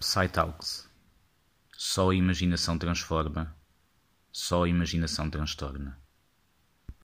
Psytalks. Só a imaginação transforma, só a imaginação transtorna.